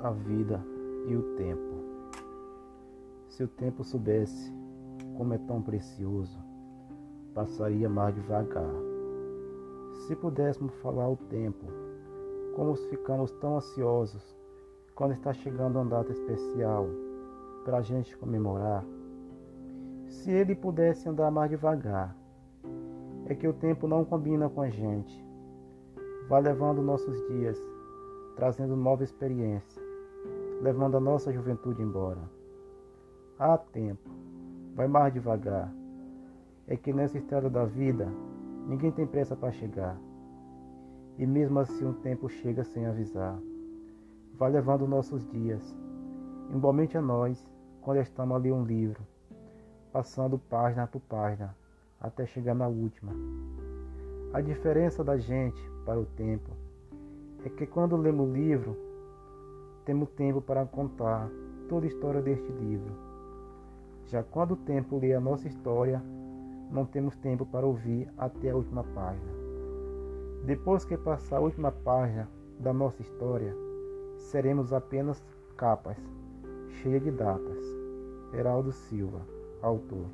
a vida e o tempo. Se o tempo soubesse como é tão precioso, passaria mais devagar. Se pudéssemos falar o tempo, como ficamos tão ansiosos quando está chegando uma data especial para a gente comemorar. Se ele pudesse andar mais devagar, é que o tempo não combina com a gente. Vai levando nossos dias, trazendo nova experiência, levando a nossa juventude embora. Há tempo, vai mais devagar. É que nessa estrada da vida, ninguém tem pressa para chegar. E mesmo assim o tempo chega sem avisar. Vai levando nossos dias, igualmente a nós, quando estamos ali um livro, passando página por página, até chegar na última. A diferença da gente para o tempo é que quando lemos o livro, temos tempo para contar toda a história deste livro. Já quando o tempo lê a nossa história, não temos tempo para ouvir até a última página. Depois que passar a última página da nossa história, seremos apenas capas, cheias de datas. Heraldo Silva, autor.